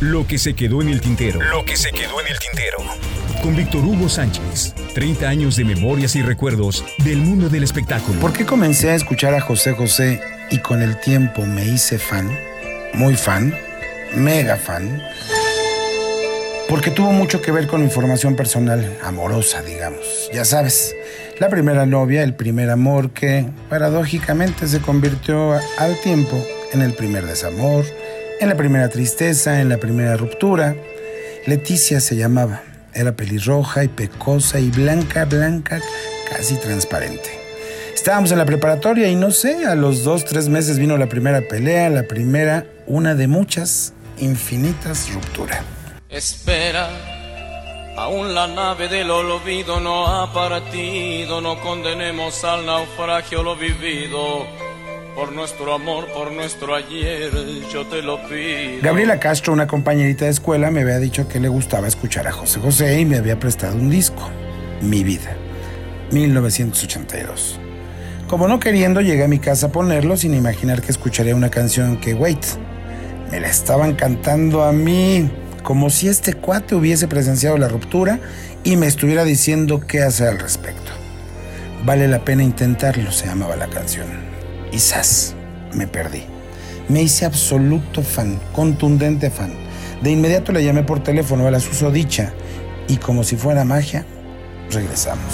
Lo que se quedó en el tintero. Lo que se quedó en el tintero. Con Víctor Hugo Sánchez. 30 años de memorias y recuerdos del mundo del espectáculo. ¿Por qué comencé a escuchar a José José y con el tiempo me hice fan? Muy fan. Mega fan. Porque tuvo mucho que ver con mi formación personal, amorosa, digamos. Ya sabes, la primera novia, el primer amor que paradójicamente se convirtió al tiempo en el primer desamor en la primera tristeza, en la primera ruptura, Leticia se llamaba. Era pelirroja y pecosa y blanca, blanca, casi transparente. Estábamos en la preparatoria y no sé, a los dos, tres meses vino la primera pelea, la primera, una de muchas, infinitas rupturas. Espera, aún la nave del olvido no ha partido, no condenemos al naufragio lo vivido por nuestro amor, por nuestro ayer, yo te lo pido. Gabriela Castro, una compañerita de escuela, me había dicho que le gustaba escuchar a José José y me había prestado un disco, Mi Vida, 1982. Como no queriendo, llegué a mi casa a ponerlo sin imaginar que escucharía una canción que, wait, me la estaban cantando a mí, como si este cuate hubiese presenciado la ruptura y me estuviera diciendo qué hacer al respecto. Vale la pena intentarlo, se llamaba la canción. Quizás me perdí. Me hice absoluto fan, contundente fan. De inmediato le llamé por teléfono a la susodicha y como si fuera magia, regresamos.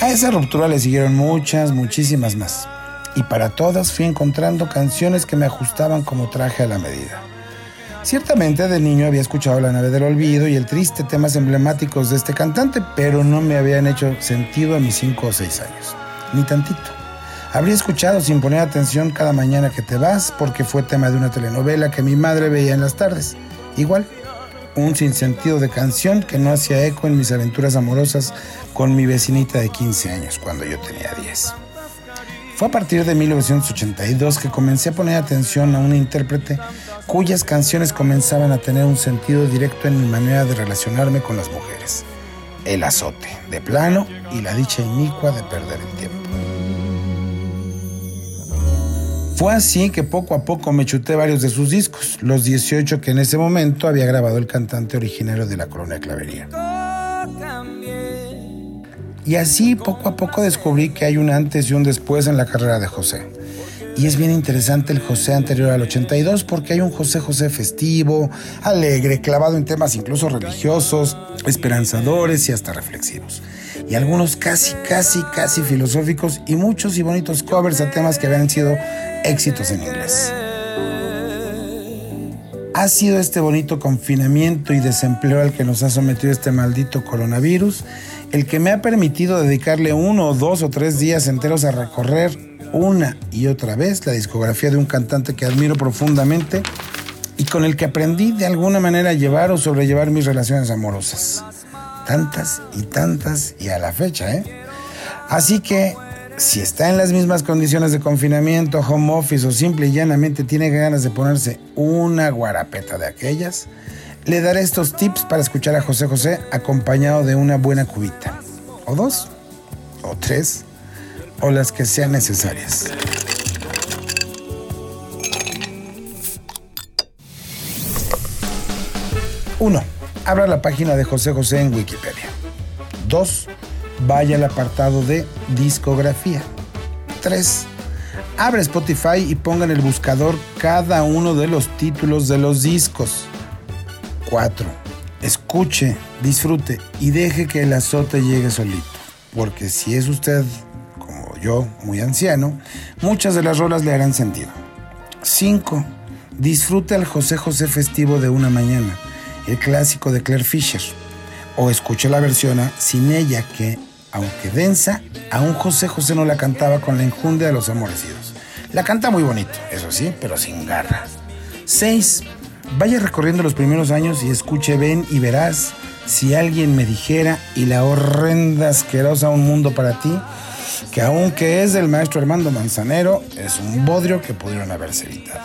A esa ruptura le siguieron muchas, muchísimas más. Y para todas fui encontrando canciones que me ajustaban como traje a la medida. Ciertamente de niño había escuchado La nave del olvido y el triste temas emblemáticos de este cantante, pero no me habían hecho sentido a mis cinco o seis años. Ni tantito. Habría escuchado sin poner atención cada mañana que te vas porque fue tema de una telenovela que mi madre veía en las tardes. Igual, un sinsentido de canción que no hacía eco en mis aventuras amorosas con mi vecinita de 15 años cuando yo tenía 10. Fue a partir de 1982 que comencé a poner atención a un intérprete cuyas canciones comenzaban a tener un sentido directo en mi manera de relacionarme con las mujeres. El azote de plano y la dicha inicua de perder el tiempo. Fue así que poco a poco me chuté varios de sus discos, los 18 que en ese momento había grabado el cantante originario de la Colonia Clavería. Y así poco a poco descubrí que hay un antes y un después en la carrera de José. Y es bien interesante el José anterior al 82 porque hay un José José festivo, alegre, clavado en temas incluso religiosos, esperanzadores y hasta reflexivos. Y algunos casi, casi, casi filosóficos y muchos y bonitos covers a temas que habían sido éxitos en inglés. Ha sido este bonito confinamiento y desempleo al que nos ha sometido este maldito coronavirus el que me ha permitido dedicarle uno, dos o tres días enteros a recorrer una y otra vez la discografía de un cantante que admiro profundamente y con el que aprendí de alguna manera a llevar o sobrellevar mis relaciones amorosas. Tantas y tantas y a la fecha, ¿eh? Así que si está en las mismas condiciones de confinamiento, home office o simple y llanamente tiene ganas de ponerse una guarapeta de aquellas, le daré estos tips para escuchar a José José acompañado de una buena cubita. O dos, o tres, o las que sean necesarias. Uno, Abra la página de José José en Wikipedia. 2. Vaya al apartado de discografía. 3. Abre Spotify y ponga en el buscador cada uno de los títulos de los discos. 4. Escuche, disfrute y deje que el azote llegue solito. Porque si es usted, como yo, muy anciano, muchas de las rolas le harán sentido. 5. Disfrute al José José festivo de una mañana, el clásico de Claire Fisher. O escuche la versión Sin ella que, aunque densa, aún José José no la cantaba con la enjundia de los amorecidos. La canta muy bonito, eso sí, pero sin garra. 6. Vaya recorriendo los primeros años y escuche Ven y verás si alguien me dijera y la horrenda asquerosa Un Mundo para ti, que aunque es del maestro Armando Manzanero, es un bodrio que pudieron haberse evitado.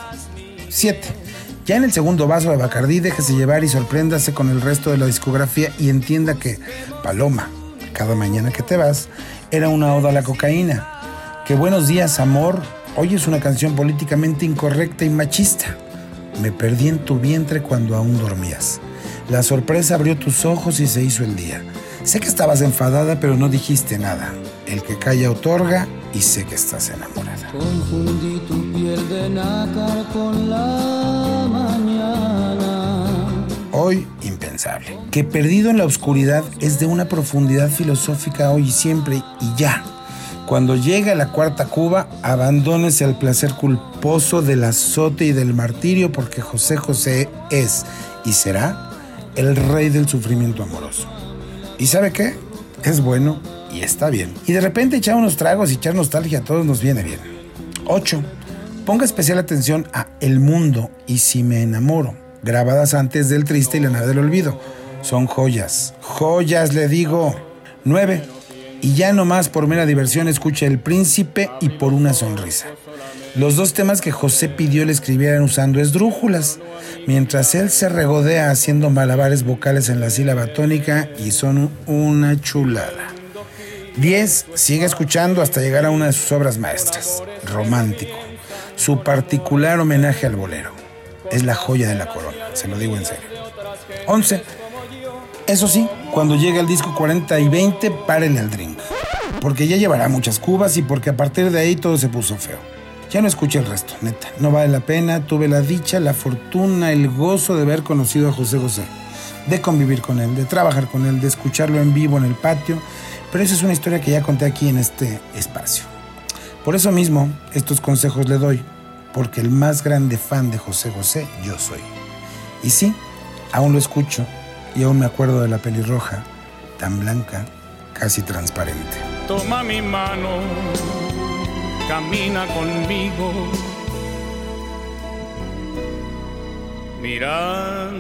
7. Ya en el segundo vaso de Bacardí, déjese llevar y sorpréndase con el resto de la discografía y entienda que Paloma, cada mañana que te vas, era una oda a la cocaína. Que buenos días, amor. Hoy es una canción políticamente incorrecta y machista. Me perdí en tu vientre cuando aún dormías. La sorpresa abrió tus ojos y se hizo el día. Sé que estabas enfadada, pero no dijiste nada. El que calla otorga y sé que estás enamorada. Confundí tu piel de nácar con la Que perdido en la oscuridad es de una profundidad filosófica hoy y siempre y ya. Cuando llega la cuarta Cuba, abandónese al placer culposo del azote y del martirio porque José José es y será el rey del sufrimiento amoroso. ¿Y sabe qué? Es bueno y está bien. Y de repente echar unos tragos y echar nostalgia a todos nos viene bien. 8. Ponga especial atención a El Mundo y Si me enamoro, grabadas antes del Triste y la nave del olvido. Son joyas, joyas le digo. 9. Y ya nomás por mera diversión escucha El Príncipe y por una sonrisa. Los dos temas que José pidió le escribieran usando esdrújulas, mientras él se regodea haciendo malabares vocales en la sílaba tónica y son una chulada. 10. Sigue escuchando hasta llegar a una de sus obras maestras, Romántico, su particular homenaje al bolero. Es la joya de la corona, se lo digo en serio. 11. Eso sí, cuando llegue el disco 40 y 20, párele al drink. Porque ya llevará muchas cubas y porque a partir de ahí todo se puso feo. Ya no escuché el resto, neta. No vale la pena. Tuve la dicha, la fortuna, el gozo de haber conocido a José José. De convivir con él, de trabajar con él, de escucharlo en vivo en el patio. Pero esa es una historia que ya conté aquí en este espacio. Por eso mismo, estos consejos le doy. Porque el más grande fan de José José yo soy. Y sí, aún lo escucho y aún me acuerdo de la pelirroja, tan blanca, casi transparente. Toma mi mano, camina conmigo, mirando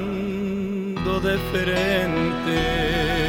de frente.